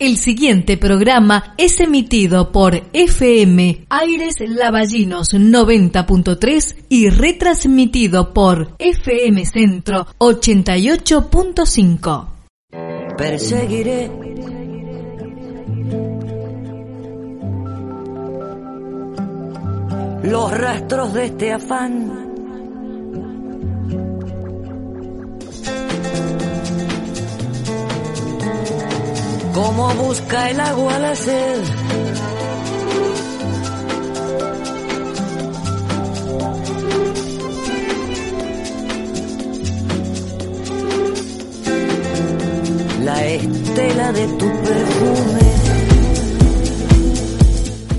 El siguiente programa es emitido por FM Aires Lavallinos 90.3 y retransmitido por FM Centro 88.5. Perseguiré los rastros de este afán como busca el agua la sed. La estela de tu perfume.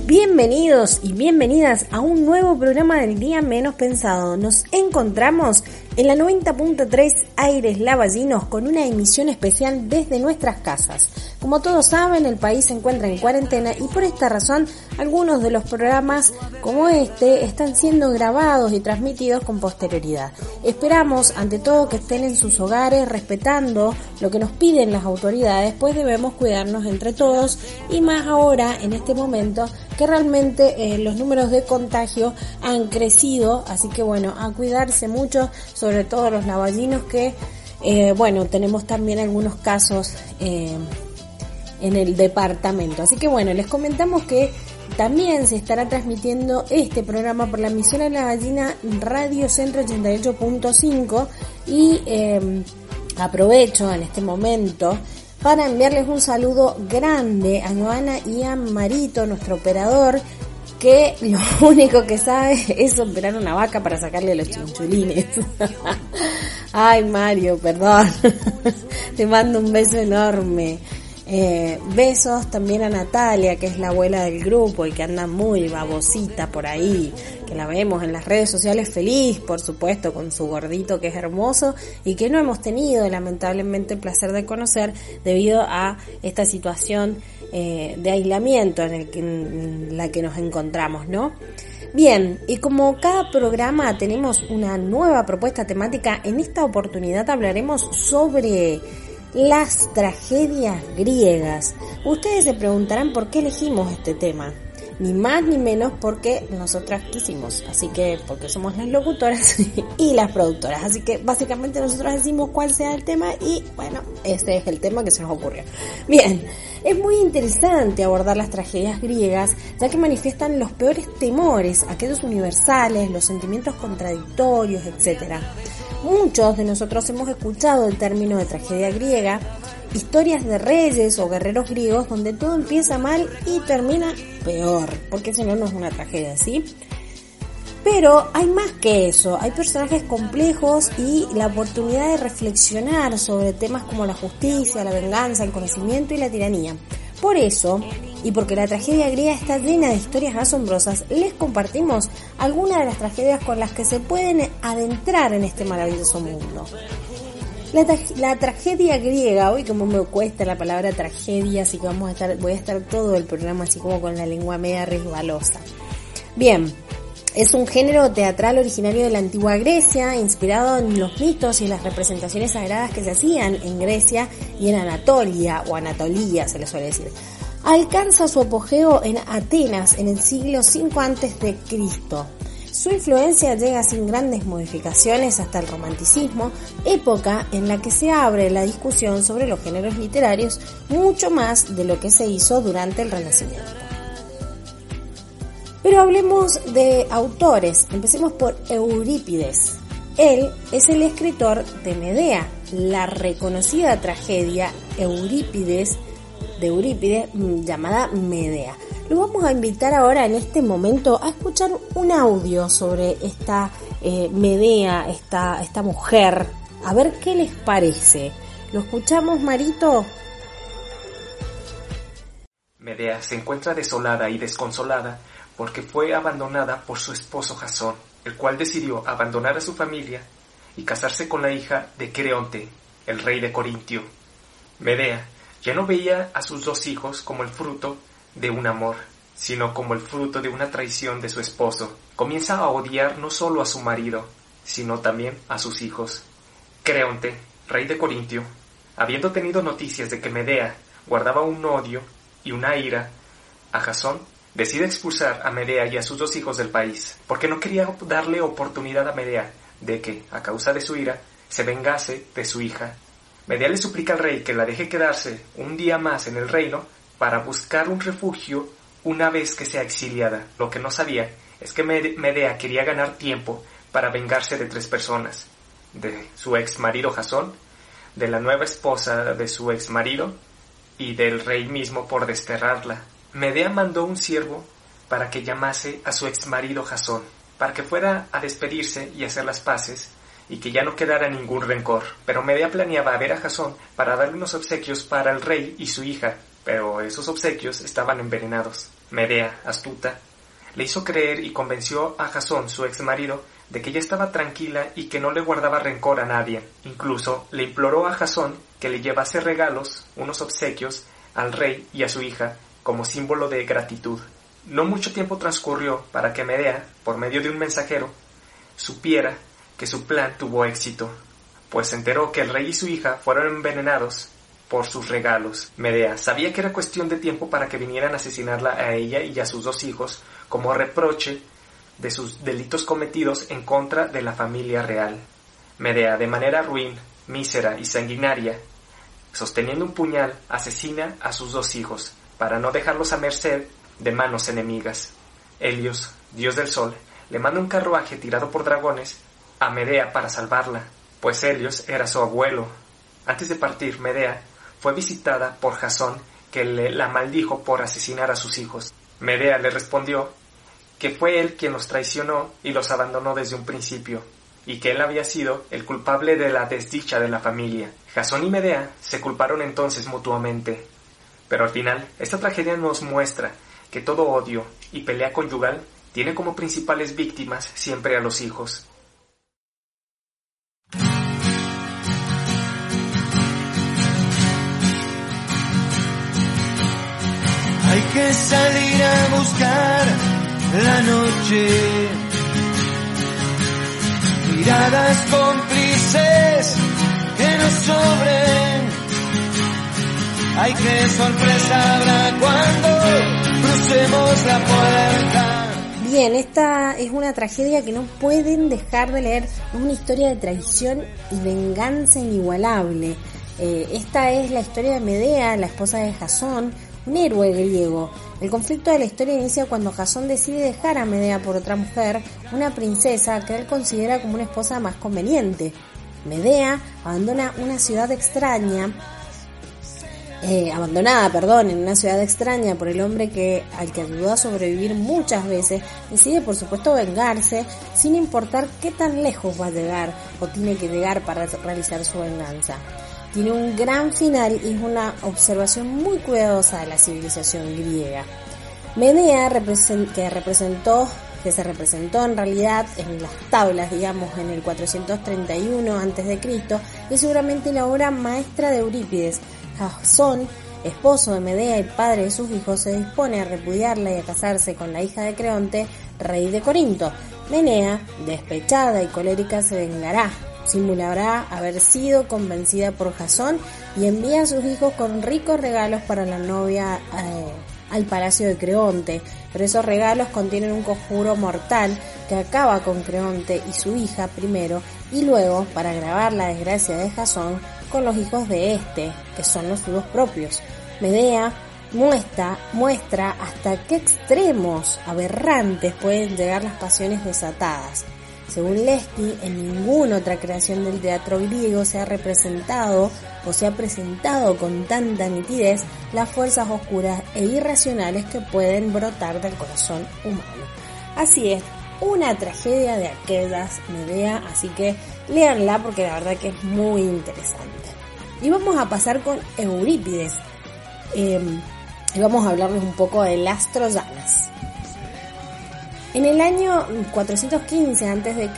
Bienvenidos y bienvenidas a un nuevo programa del Día Menos Pensado. Nos encontramos en la 90.3 Aires Lavallinos con una emisión especial desde nuestras casas. Como todos saben, el país se encuentra en cuarentena y por esta razón algunos de los programas como este están siendo grabados y transmitidos con posterioridad. Esperamos ante todo que estén en sus hogares respetando lo que nos piden las autoridades, pues debemos cuidarnos entre todos y más ahora en este momento que realmente eh, los números de contagio han crecido, así que bueno, a cuidarse mucho, sobre todo los lavallinos que, eh, bueno, tenemos también algunos casos eh, en el departamento. Así que bueno, les comentamos que también se estará transmitiendo este programa por la emisora La Gallina Radio Centro 88.5 y em, aprovecho en este momento para enviarles un saludo grande a Joana y a Marito, nuestro operador, que lo único que sabe es operar una vaca para sacarle los chinchulines. Ay Mario, perdón. Te mando un beso enorme. Eh, besos también a Natalia, que es la abuela del grupo y que anda muy babosita por ahí, que la vemos en las redes sociales feliz, por supuesto, con su gordito que es hermoso y que no hemos tenido lamentablemente el placer de conocer debido a esta situación eh, de aislamiento en, el que, en la que nos encontramos, ¿no? Bien, y como cada programa tenemos una nueva propuesta temática, en esta oportunidad hablaremos sobre las tragedias griegas. Ustedes se preguntarán por qué elegimos este tema. Ni más ni menos porque nosotras quisimos. Así que porque somos las locutoras y las productoras. Así que básicamente nosotros decimos cuál sea el tema y bueno, ese es el tema que se nos ocurrió. Bien, es muy interesante abordar las tragedias griegas ya que manifiestan los peores temores, aquellos universales, los sentimientos contradictorios, etcétera. Muchos de nosotros hemos escuchado el término de tragedia griega, historias de reyes o guerreros griegos donde todo empieza mal y termina peor, porque si no, no es una tragedia, ¿sí? Pero hay más que eso, hay personajes complejos y la oportunidad de reflexionar sobre temas como la justicia, la venganza, el conocimiento y la tiranía. Por eso, y porque la tragedia griega está llena de historias asombrosas, les compartimos algunas de las tragedias con las que se pueden adentrar en este maravilloso mundo. La, tragedia griega, hoy como me cuesta la palabra tragedia, así que vamos a estar, voy a estar todo el programa así como con la lengua media resbalosa. Bien, es un género teatral originario de la antigua Grecia, inspirado en los mitos y las representaciones sagradas que se hacían en Grecia y en Anatolia o Anatolía se le suele decir. Alcanza su apogeo en Atenas en el siglo 5 antes de Cristo. Su influencia llega sin grandes modificaciones hasta el romanticismo, época en la que se abre la discusión sobre los géneros literarios mucho más de lo que se hizo durante el Renacimiento. Pero hablemos de autores. Empecemos por Eurípides. Él es el escritor de Medea, la reconocida tragedia Eurípides de Eurípides llamada Medea. Lo vamos a invitar ahora en este momento a escuchar un audio sobre esta eh, Medea, esta, esta mujer. A ver qué les parece. ¿Lo escuchamos, Marito? Medea se encuentra desolada y desconsolada porque fue abandonada por su esposo Jasón, el cual decidió abandonar a su familia y casarse con la hija de Creonte, el rey de Corintio. Medea ya no veía a sus dos hijos como el fruto de un amor, sino como el fruto de una traición de su esposo. Comienza a odiar no solo a su marido, sino también a sus hijos. Creonte, rey de Corintio, habiendo tenido noticias de que Medea guardaba un odio y una ira a Jasón, decide expulsar a Medea y a sus dos hijos del país, porque no quería darle oportunidad a Medea de que, a causa de su ira, se vengase de su hija. Medea le suplica al rey que la deje quedarse un día más en el reino para buscar un refugio una vez que sea exiliada. Lo que no sabía es que Medea quería ganar tiempo para vengarse de tres personas, de su ex marido Jasón, de la nueva esposa de su ex marido y del rey mismo por desterrarla. Medea mandó un siervo para que llamase a su ex marido Jasón, para que fuera a despedirse y hacer las paces, y que ya no quedara ningún rencor. Pero Medea planeaba ver a Jasón para darle unos obsequios para el rey y su hija, pero esos obsequios estaban envenenados. Medea, astuta, le hizo creer y convenció a Jasón, su ex marido, de que ella estaba tranquila y que no le guardaba rencor a nadie. Incluso le imploró a Jasón que le llevase regalos, unos obsequios, al rey y a su hija, como símbolo de gratitud. No mucho tiempo transcurrió para que Medea, por medio de un mensajero, supiera que su plan tuvo éxito, pues se enteró que el rey y su hija fueron envenenados por sus regalos. Medea sabía que era cuestión de tiempo para que vinieran a asesinarla a ella y a sus dos hijos como reproche de sus delitos cometidos en contra de la familia real. Medea, de manera ruin, mísera y sanguinaria, sosteniendo un puñal, asesina a sus dos hijos, para no dejarlos a merced de manos enemigas. Helios, dios del sol, le manda un carruaje tirado por dragones a Medea para salvarla, pues Helios era su abuelo. Antes de partir, Medea fue visitada por Jasón, que le, la maldijo por asesinar a sus hijos. Medea le respondió que fue él quien los traicionó y los abandonó desde un principio, y que él había sido el culpable de la desdicha de la familia. Jasón y Medea se culparon entonces mutuamente. Pero al final, esta tragedia nos muestra que todo odio y pelea conyugal tiene como principales víctimas siempre a los hijos. Hay que salir a buscar la noche. Miradas cómplices que nos sobren. Ay, qué sorpresa habrá cuando crucemos la puerta. Bien, esta es una tragedia que no pueden dejar de leer. Es una historia de traición y venganza inigualable. Eh, esta es la historia de Medea, la esposa de Jasón, un héroe griego. El conflicto de la historia inicia cuando Jasón decide dejar a Medea por otra mujer, una princesa que él considera como una esposa más conveniente. Medea abandona una ciudad extraña, eh, abandonada, perdón, en una ciudad extraña por el hombre que al que ayudó a sobrevivir muchas veces, decide por supuesto vengarse sin importar qué tan lejos va a llegar o tiene que llegar para realizar su venganza tiene un gran final y es una observación muy cuidadosa de la civilización griega. Medea, que representó, que se representó en realidad en las tablas, digamos, en el 431 a.C., es seguramente la obra maestra de Eurípides. Jasón, esposo de Medea y padre de sus hijos, se dispone a repudiarla y a casarse con la hija de Creonte, rey de Corinto. Menea, despechada y colérica, se vengará simulará haber sido convencida por Jasón y envía a sus hijos con ricos regalos para la novia eh, al palacio de Creonte, pero esos regalos contienen un conjuro mortal que acaba con Creonte y su hija primero y luego, para agravar la desgracia de Jasón, con los hijos de este, que son los suyos propios. Medea muestra, muestra hasta qué extremos aberrantes pueden llegar las pasiones desatadas. Según Lesky, en ninguna otra creación del teatro griego se ha representado o se ha presentado con tanta nitidez las fuerzas oscuras e irracionales que pueden brotar del corazón humano. Así es, una tragedia de aquellas Medea, así que leanla porque la verdad que es muy interesante. Y vamos a pasar con Eurípides. Em, y vamos a hablarles un poco de las troyanas. En el año 415 a.C.,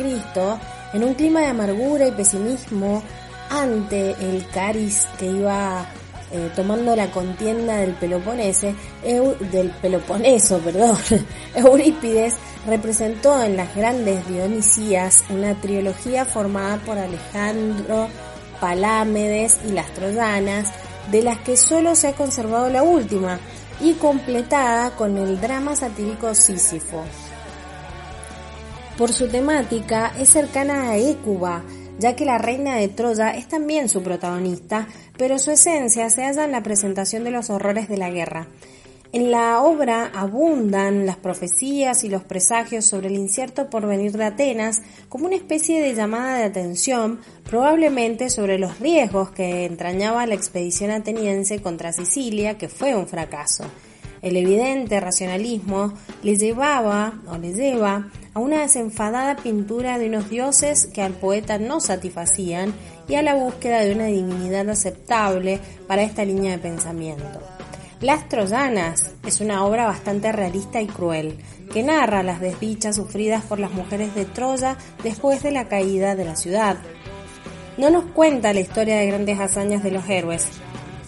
en un clima de amargura y pesimismo ante el cariz que iba eh, tomando la contienda del Peloponese, del Peloponeso, perdón, Eurípides representó en las grandes Dionisías una trilogía formada por Alejandro, Palámedes y las Troyanas, de las que solo se ha conservado la última, y completada con el drama satírico Sísifo. Por su temática es cercana a Écuba, ya que la reina de Troya es también su protagonista, pero su esencia se halla en la presentación de los horrores de la guerra. En la obra abundan las profecías y los presagios sobre el incierto porvenir de Atenas como una especie de llamada de atención, probablemente sobre los riesgos que entrañaba la expedición ateniense contra Sicilia, que fue un fracaso. El evidente racionalismo le llevaba o le lleva a una desenfadada pintura de unos dioses que al poeta no satisfacían y a la búsqueda de una divinidad aceptable para esta línea de pensamiento. Las Troyanas es una obra bastante realista y cruel, que narra las desdichas sufridas por las mujeres de Troya después de la caída de la ciudad. No nos cuenta la historia de grandes hazañas de los héroes,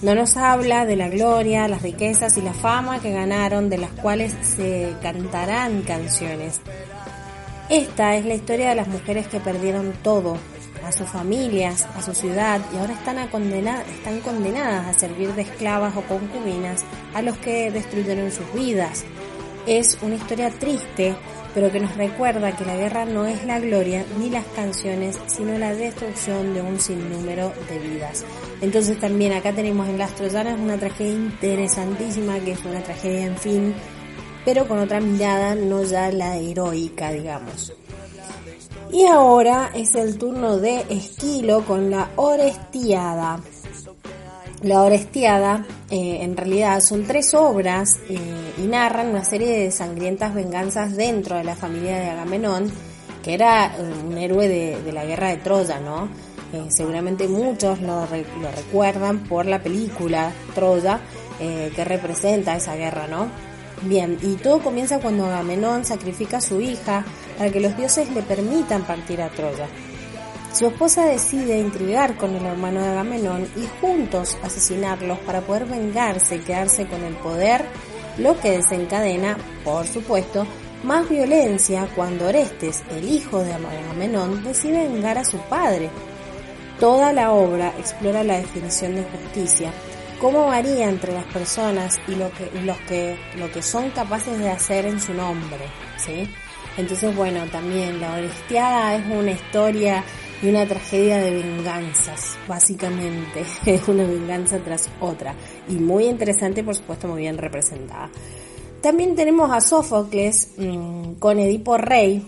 no nos habla de la gloria, las riquezas y la fama que ganaron, de las cuales se cantarán canciones. Esta es la historia de las mujeres que perdieron todo, a sus familias, a su ciudad y ahora están, condenadas a servir de esclavas o concubinas a los que destruyeron sus vidas. Es una historia triste, pero que nos recuerda que la guerra no es la gloria ni las canciones, sino la destrucción de un sinnúmero de vidas. Entonces también acá tenemos en Las Troyanas una tragedia interesantísima, que es una tragedia en fin, pero con otra mirada, no ya la heroica, digamos. Y ahora es el turno de Esquilo con la Orestiada. La Orestiada eh, en realidad son tres obras eh, y narran una serie de sangrientas venganzas dentro de la familia de Agamenón, que era eh, un héroe de, la guerra de Troya, ¿no? seguramente muchos lo, lo, recuerdan por la película Troya, que representa esa guerra, ¿no? Bien, y todo comienza cuando Agamenón sacrifica a su hija para que los dioses le permitan partir a Troya. Su esposa decide intrigar con el hermano de Agamenón y juntos asesinarlos para poder vengarse y quedarse con el poder, lo que desencadena, por supuesto, más violencia cuando Orestes, el hijo de Agamenón, decide vengar a su padre. Toda la obra explora la definición de justicia, cómo varía entre las personas y lo que, los que, lo que son capaces de hacer en su nombre, ¿sí? Entonces, bueno, también La Orestiada es una historia y una tragedia de venganzas, básicamente. Es una venganza tras otra. Y muy interesante, por supuesto, muy bien representada. También tenemos a Sófocles mm, con Edipo Rey,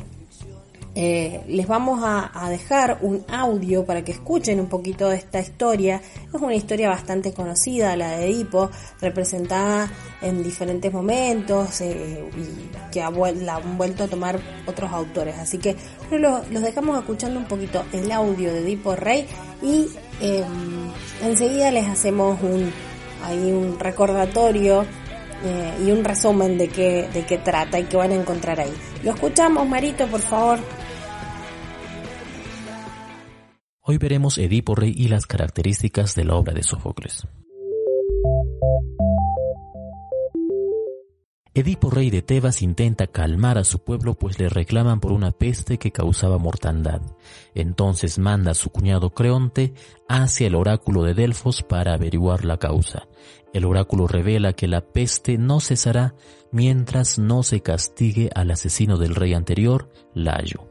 eh, les vamos a, dejar un audio para que escuchen un poquito de esta historia. Es una historia bastante conocida, la de Edipo, representada en diferentes momentos eh, y que la han vuelto a tomar otros autores. Así que los dejamos escuchando un poquito el audio de Edipo Rey y em, enseguida les hacemos un, ahí un recordatorio eh, y un resumen de qué, de qué trata y qué van a encontrar ahí. Lo escuchamos, Marito, por favor. Hoy veremos Edipo Rey y las características de la obra de Sófocles. Edipo Rey de Tebas intenta calmar a su pueblo pues le reclaman por una peste que causaba mortandad. Entonces manda a su cuñado Creonte hacia el oráculo de Delfos para averiguar la causa. El oráculo revela que la peste no cesará mientras no se castigue al asesino del rey anterior, Layo.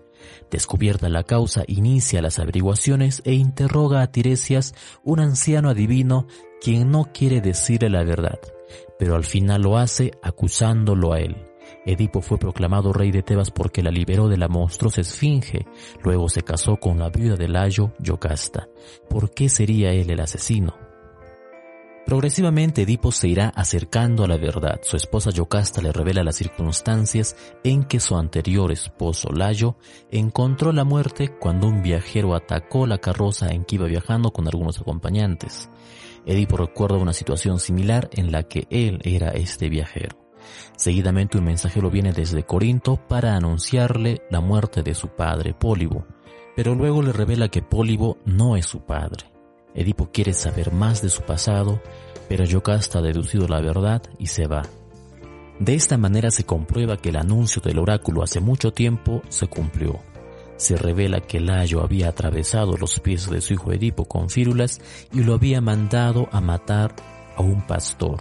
Descubierta la causa, inicia las averiguaciones e interroga a Tiresias, un anciano adivino quien no quiere decirle la verdad, pero al final lo hace acusándolo a él. Edipo fue proclamado rey de Tebas porque la liberó de la monstruosa esfinge, luego se casó con la viuda de Layo, Yocasta. ¿Por qué sería él el asesino? Progresivamente Edipo se irá acercando a la verdad. Su esposa Yocasta le revela las circunstancias en que su anterior esposo Layo encontró la muerte cuando un viajero atacó la carroza en que iba viajando con algunos acompañantes. Edipo recuerda una situación similar en la que él era este viajero. Seguidamente un mensajero viene desde Corinto para anunciarle la muerte de su padre, Pólibo, pero luego le revela que Pólibo no es su padre. Edipo quiere saber más de su pasado, pero Yocasta ha deducido la verdad y se va. De esta manera se comprueba que el anuncio del oráculo hace mucho tiempo se cumplió. Se revela que Layo había atravesado los pies de su hijo Edipo con fírulas y lo había mandado a matar a un pastor,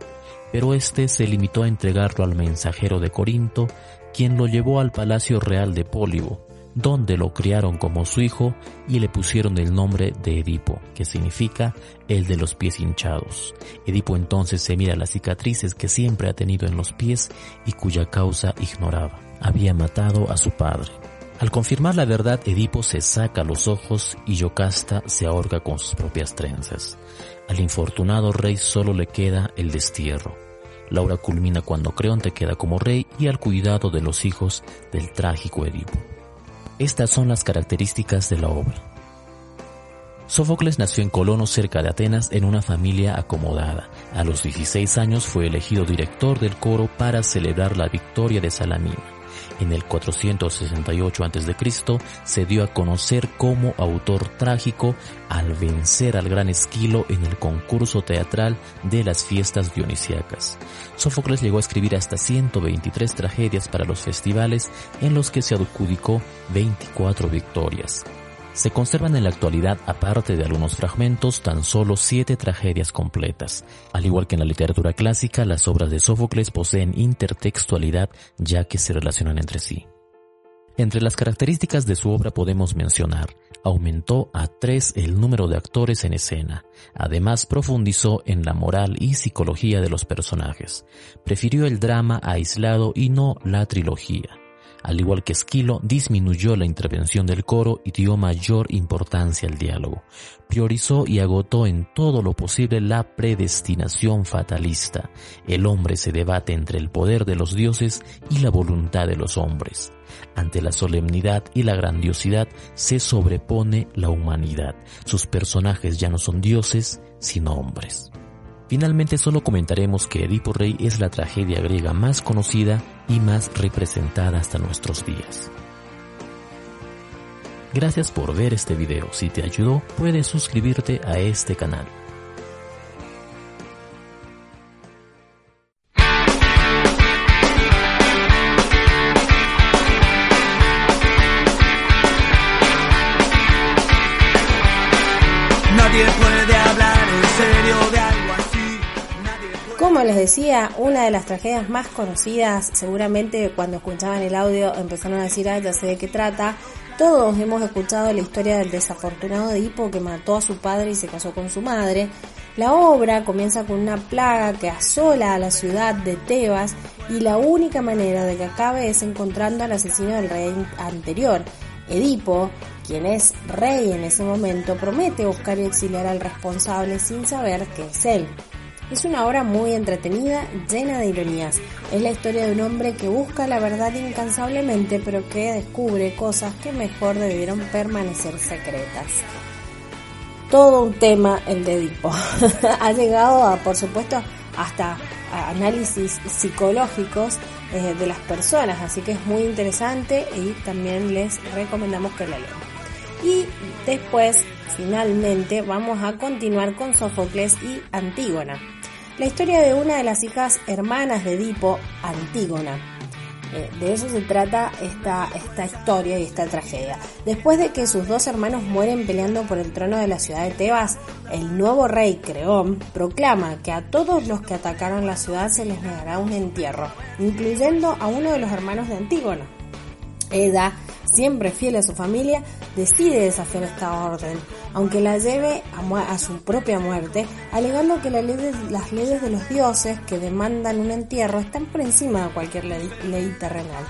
pero éste se limitó a entregarlo al mensajero de Corinto, quien lo llevó al palacio real de Pólibo, donde lo criaron como su hijo y le pusieron el nombre de Edipo, que significa el de los pies hinchados. Edipo entonces se mira las cicatrices que siempre ha tenido en los pies y cuya causa ignoraba. Había matado a su padre. Al confirmar la verdad, Edipo se saca los ojos y Yocasta se ahorca con sus propias trenzas. Al infortunado rey solo le queda el destierro. Laura culmina cuando Creonte queda como rey y al cuidado de los hijos del trágico Edipo. Estas son las características de la obra. Sófocles nació en Colono cerca de Atenas en una familia acomodada. A los 16 años fue elegido director del coro para celebrar la victoria de Salamina. En el 468 a.C. se dio a conocer como autor trágico al vencer al gran Esquilo en el concurso teatral de las fiestas dionisíacas. Sófocles llegó a escribir hasta 123 tragedias para los festivales en los que se adjudicó 24 victorias. Se conservan en la actualidad, aparte de algunos fragmentos, tan solo siete tragedias completas. Al igual que en la literatura clásica, las obras de Sófocles poseen intertextualidad ya que se relacionan entre sí. Entre las características de su obra podemos mencionar, aumentó a tres el número de actores en escena, además profundizó en la moral y psicología de los personajes, prefirió el drama aislado y no la trilogía, al igual que Esquilo, disminuyó la intervención del coro y dio mayor importancia al diálogo. Priorizó y agotó en todo lo posible la predestinación fatalista. El hombre se debate entre el poder de los dioses y la voluntad de los hombres. Ante la solemnidad y la grandiosidad se sobrepone la humanidad. Sus personajes ya no son dioses, sino hombres. Finalmente solo comentaremos que Edipo Rey es la tragedia griega más conocida y más representada hasta nuestros días. Gracias por ver este video. Si te ayudó, puedes suscribirte a este canal. Les decía, una de las tragedias más conocidas, seguramente cuando escuchaban el audio empezaron a decir, ah, ya sé de qué trata. Todos hemos escuchado la historia del desafortunado Edipo que mató a su padre y se casó con su madre. La obra comienza con una plaga que asola a la ciudad de Tebas y la única manera de que acabe es encontrando al asesino del rey anterior. Edipo, quien es rey en ese momento, promete buscar y exiliar al responsable sin saber que es él. Es una obra muy entretenida, llena de ironías. Es la historia de un hombre que busca la verdad incansablemente, pero que descubre cosas que mejor debieron permanecer secretas. Todo un tema el de Edipo. ha llegado a, por supuesto, hasta análisis psicológicos eh, de las personas, así que es muy interesante y también les recomendamos que la lean. Y después, finalmente, vamos a continuar con Sófocles y Antígona. La historia de una de las hijas hermanas de Edipo, Antígona. Eh, de eso se trata esta, esta historia y esta tragedia. Después de que sus dos hermanos mueren peleando por el trono de la ciudad de Tebas, el nuevo rey Creón proclama que a todos los que atacaron la ciudad se les negará un entierro, incluyendo a uno de los hermanos de Antígona. Eda, siempre fiel a su familia, decide desafiar esta orden, aunque la lleve a, su propia muerte, alegando que las leyes de los dioses que demandan un entierro están por encima de cualquier ley, ley terrenal.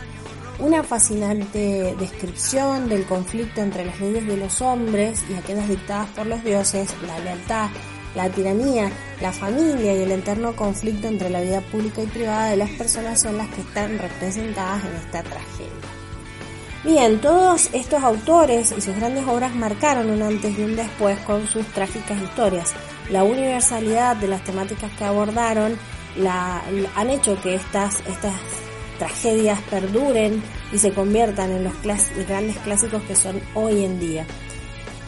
Una fascinante descripción del conflicto entre las leyes de los hombres y aquellas dictadas por los dioses, la lealtad, la tiranía, la familia y el eterno conflicto entre la vida pública y privada de las personas son las que están representadas en esta tragedia. Bien, todos estos autores y sus grandes obras marcaron un antes y un después con sus trágicas historias. La universalidad de las temáticas que abordaron la, han hecho que estas, estas tragedias perduren y se conviertan en los grandes clásicos que son hoy en día.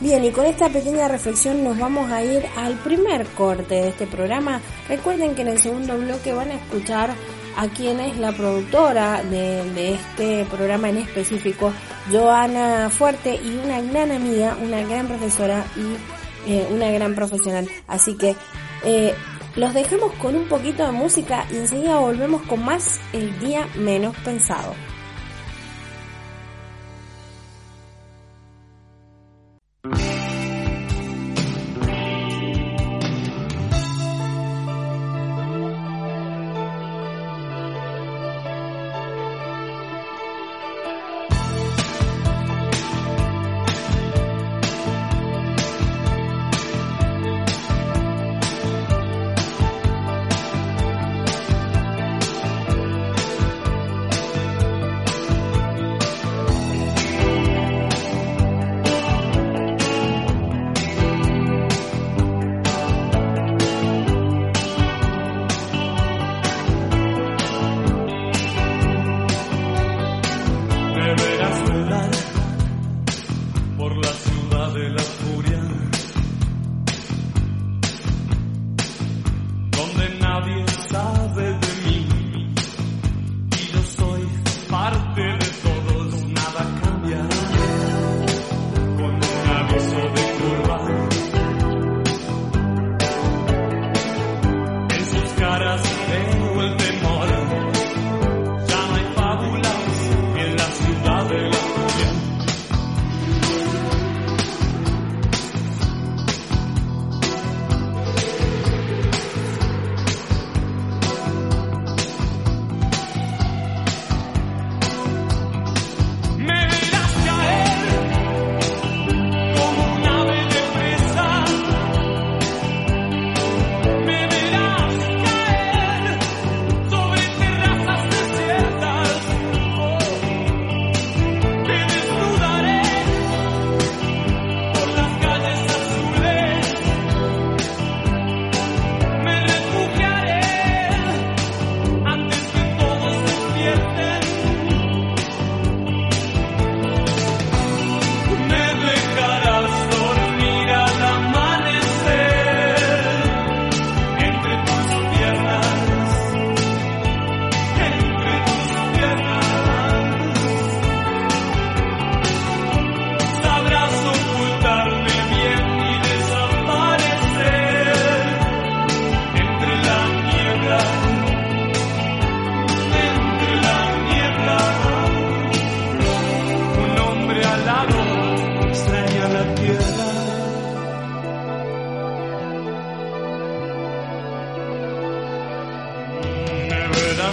Bien, y con esta pequeña reflexión nos vamos a ir al primer corte de este programa. Recuerden que en el segundo bloque van a escuchar a quien es la productora de, este programa en específico, Joana Fuerte, y una gran amiga, una gran profesora y eh, una gran profesional. Así que eh, los dejamos con un poquito de música y enseguida volvemos con más El Día Menos Pensado.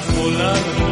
De la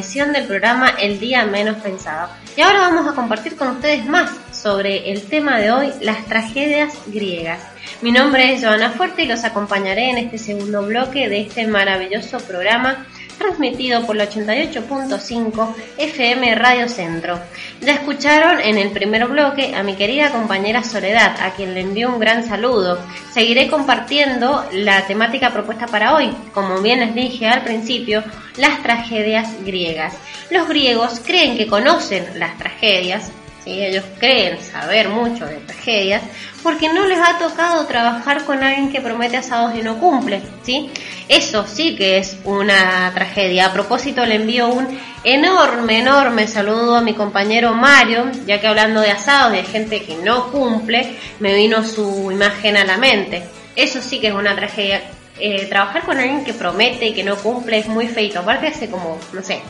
del programa El Día Menos Pensado. Y ahora vamos a compartir con ustedes más sobre el tema de hoy, las tragedias griegas. Mi nombre es Joana Fuerte y los acompañaré en este segundo bloque de este maravilloso programa transmitido por la 88.5 FM Radio Centro. Ya escucharon en el primer bloque a mi querida compañera Soledad, a quien le envío un gran saludo. Seguiré compartiendo la temática propuesta para hoy, como bien les dije al principio, las tragedias griegas. Los griegos creen que conocen las tragedias, ellos creen saber mucho de tragedias, porque no les ha tocado trabajar con alguien que promete asados y no cumple, ¿sí? Eso sí que es una tragedia. A propósito, le envío un enorme, enorme saludo a mi compañero Mario, ya que hablando de asados y de gente que no cumple, me vino su imagen a la mente. Eso sí que es una tragedia. Eh, trabajar con alguien que promete y que no cumple es muy feito. Aparte hace como, no sé,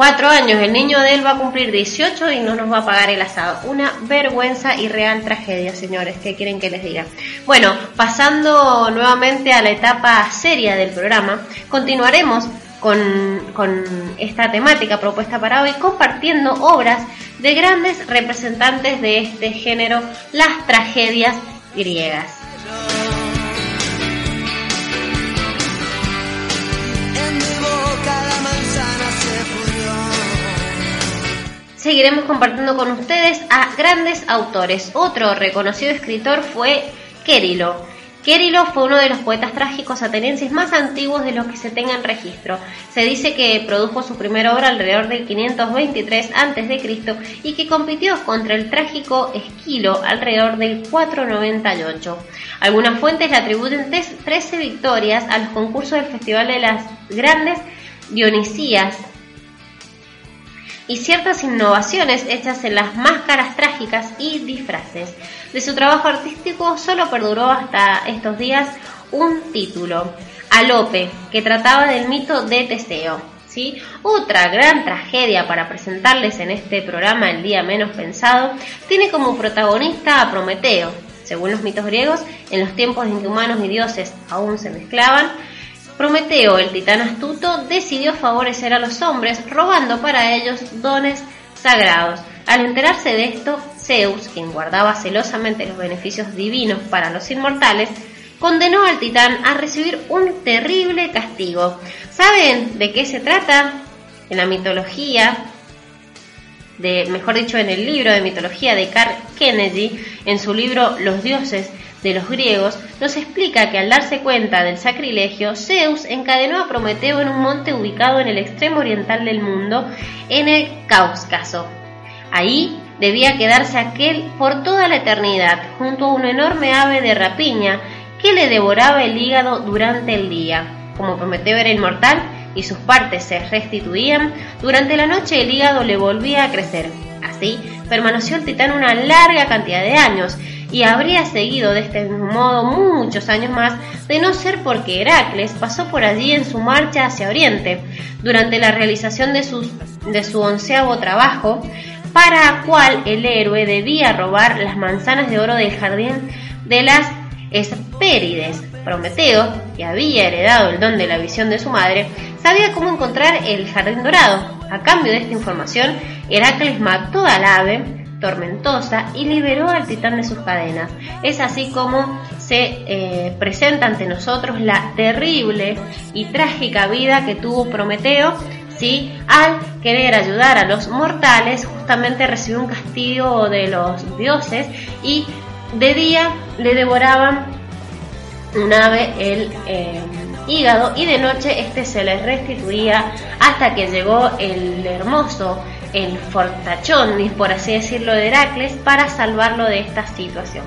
Cuatro años, el niño de él va a cumplir 18 y no nos va a pagar el asado. Una vergüenza y real tragedia, señores. ¿Qué quieren que les diga? Bueno, pasando nuevamente a la etapa seria del programa, continuaremos con, con esta temática propuesta para hoy, compartiendo obras de grandes representantes de este género, las tragedias griegas. Seguiremos compartiendo con ustedes a grandes autores. Otro reconocido escritor fue Quérilo. Quérilo fue uno de los poetas trágicos atenienses más antiguos de los que se tengan registro. Se dice que produjo su primera obra alrededor del 523 a.C. y que compitió contra el trágico Esquilo alrededor del 498. Algunas fuentes le atribuyen 13 victorias a los concursos del Festival de las Grandes Dionisías y ciertas innovaciones hechas en las máscaras trágicas y disfraces. De su trabajo artístico solo perduró hasta estos días un título, Alope, que trataba del mito de Teseo. ¿sí? Otra gran tragedia para presentarles en este programa El Día Menos Pensado tiene como protagonista a Prometeo. Según los mitos griegos, en los tiempos en que humanos y dioses aún se mezclaban, Prometeo, el titán astuto, decidió favorecer a los hombres, robando para ellos dones sagrados. Al enterarse de esto, Zeus, quien guardaba celosamente los beneficios divinos para los inmortales, condenó al titán a recibir un terrible castigo. ¿Saben de qué se trata? En la mitología, de, mejor dicho, en el libro de mitología de Carl Kennedy, en su libro Los dioses de los griegos, nos explica que al darse cuenta del sacrilegio, Zeus encadenó a Prometeo en un monte ubicado en el extremo oriental del mundo, en el Cáucaso. Ahí debía quedarse aquel por toda la eternidad, junto a un enorme ave de rapiña que le devoraba el hígado durante el día. Como Prometeo era inmortal y sus partes se restituían, durante la noche el hígado le volvía a crecer. Así permaneció el titán una larga cantidad de años, y habría seguido de este modo muchos años más de no ser porque Heracles pasó por allí en su marcha hacia Oriente durante la realización de, de su onceavo trabajo, para cual el héroe debía robar las manzanas de oro del jardín de las Hespérides. Prometeo, que había heredado el don de la visión de su madre, sabía cómo encontrar el jardín dorado. A cambio de esta información, Heracles mató al ave tormentosa y liberó al titán de sus cadenas. Es así como se eh, presenta ante nosotros la terrible y trágica vida que tuvo Prometeo, ¿sí? al querer ayudar a los mortales, justamente recibió un castigo de los dioses y de día le devoraban un ave el eh, hígado y de noche este se le restituía hasta que llegó el hermoso el fortachón, por así decirlo, de Heracles para salvarlo de esta situación.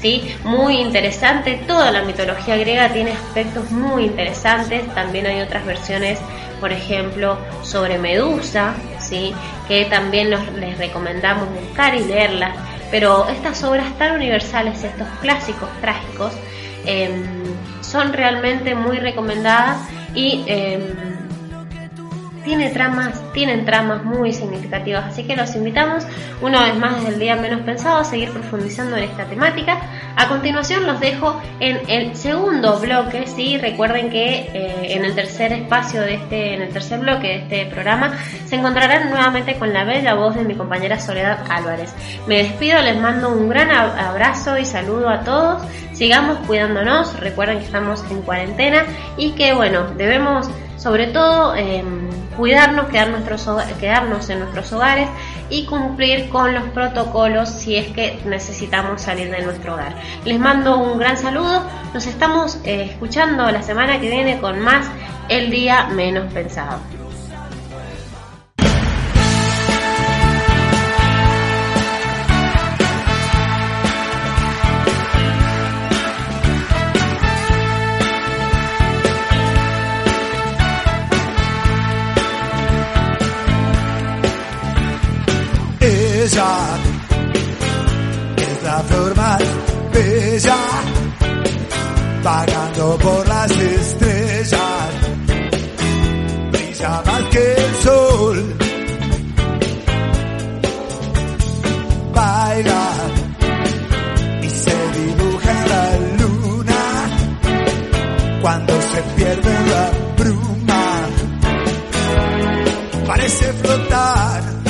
¿Sí? Muy interesante, toda la mitología griega tiene aspectos muy interesantes, también hay otras versiones, por ejemplo, sobre Medusa, ¿sí? que también les recomendamos buscar y leerlas, pero estas obras tan universales, estos clásicos trágicos, em, son realmente muy recomendadas y em, tiene tramas, tienen tramas muy significativas, así que los invitamos una vez más desde el día menos pensado a seguir profundizando en esta temática. A continuación los dejo en el segundo bloque, sí, recuerden que eh, en el tercer espacio de este, en el tercer bloque de este programa se encontrarán nuevamente con la bella voz de mi compañera Soledad Álvarez. Me despido, les mando un gran abrazo y saludo a todos. Sigamos cuidándonos, recuerden que estamos en cuarentena y que bueno, debemos sobre todo em, cuidarnos, quedar nuestros, quedarnos en nuestros hogares y cumplir con los protocolos si es que necesitamos salir de nuestro hogar. Les mando un gran saludo, nos estamos eh, escuchando la semana que viene con más El Día Menos Pensado. Más bella, vagando por las estrellas, brilla más que el sol, baila y se dibuja la luna cuando se pierde la bruma, parece flotar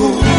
estamos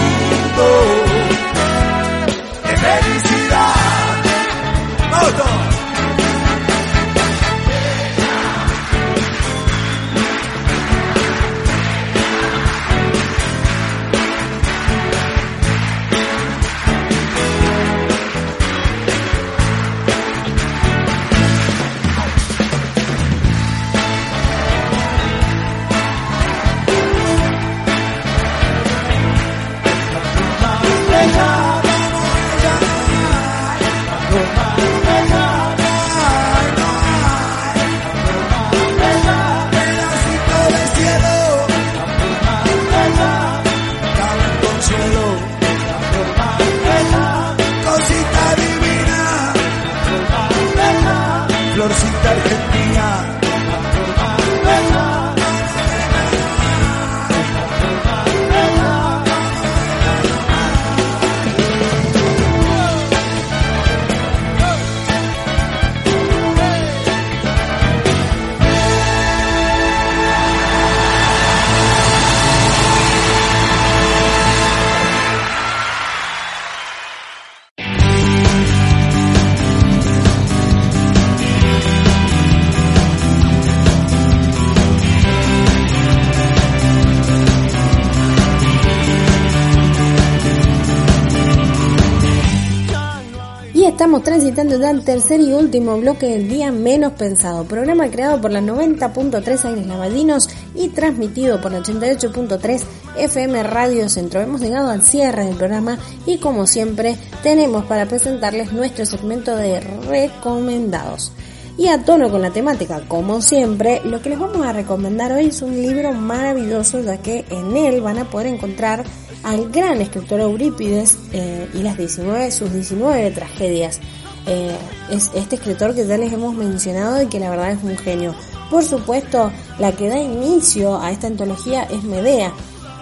transitando ya el tercer y último bloque del día menos pensado, programa creado por la 90.3 Aires Lavallinos y transmitido por la 88.3 FM Radio Centro. Hemos llegado al cierre del programa y como siempre tenemos para presentarles nuestro segmento de recomendados. Y a tono con la temática, como siempre, lo que les vamos a recomendar hoy es un libro maravilloso ya que en él van a poder encontrar al gran escritor Eurípides eh, y las 19, sus 19 tragedias. Eh, es este escritor que ya les hemos mencionado y que la verdad es un genio. Por supuesto, la que da inicio a esta antología es Medea,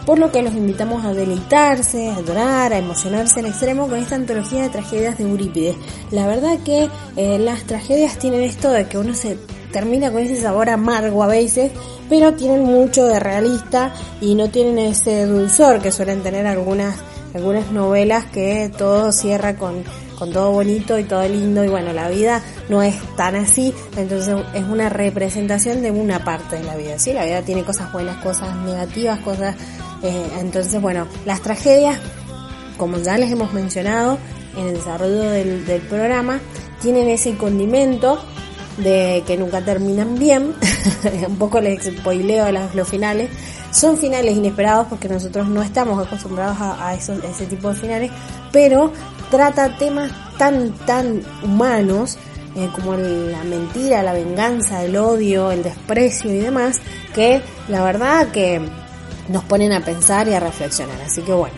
por lo que los invitamos a deleitarse, a llorar, a emocionarse en extremo con esta antología de tragedias de Eurípides. La verdad que eh, las tragedias tienen esto de que uno se termina con ese sabor amargo a veces, pero tienen mucho de realista y no tienen ese dulzor que suelen tener algunas algunas novelas que todo cierra con, con todo bonito y todo lindo y bueno, la vida no es tan así, entonces es una representación de una parte de la vida, ¿sí? La vida tiene cosas buenas, cosas negativas, cosas... Eh, entonces, bueno, las tragedias, como ya les hemos mencionado en el desarrollo del, programa, tienen ese condimento de que nunca terminan bien, un poco les spoileo los, los finales, son finales inesperados porque nosotros no estamos acostumbrados a, ese tipo de finales, pero trata temas tan, tan humanos eh, como la mentira, la venganza, el odio, el desprecio y demás, que la verdad que nos ponen a pensar y a reflexionar. Así que bueno,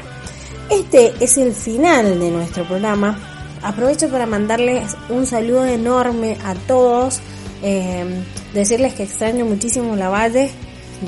este es el final de nuestro programa. Aprovecho para mandarles un saludo enorme a todos, eh, decirles que extraño muchísimo la Valle,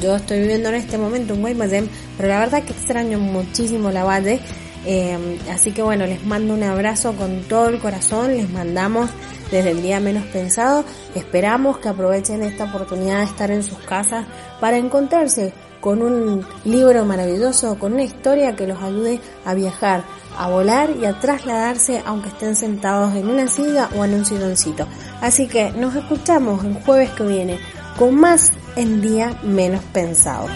yo estoy viviendo en este momento en Guaymallén, pero la verdad que extraño muchísimo la valle. Eh, así que bueno, les mando un abrazo con todo el corazón, les mandamos desde el día menos pensado. Esperamos que aprovechen esta oportunidad de estar en sus casas para encontrarse con un libro maravilloso, con una historia que los ayude a viajar, a volar y a trasladarse aunque estén sentados en una silla o en un silloncito. Así que nos escuchamos el jueves que viene con más en día menos pensado.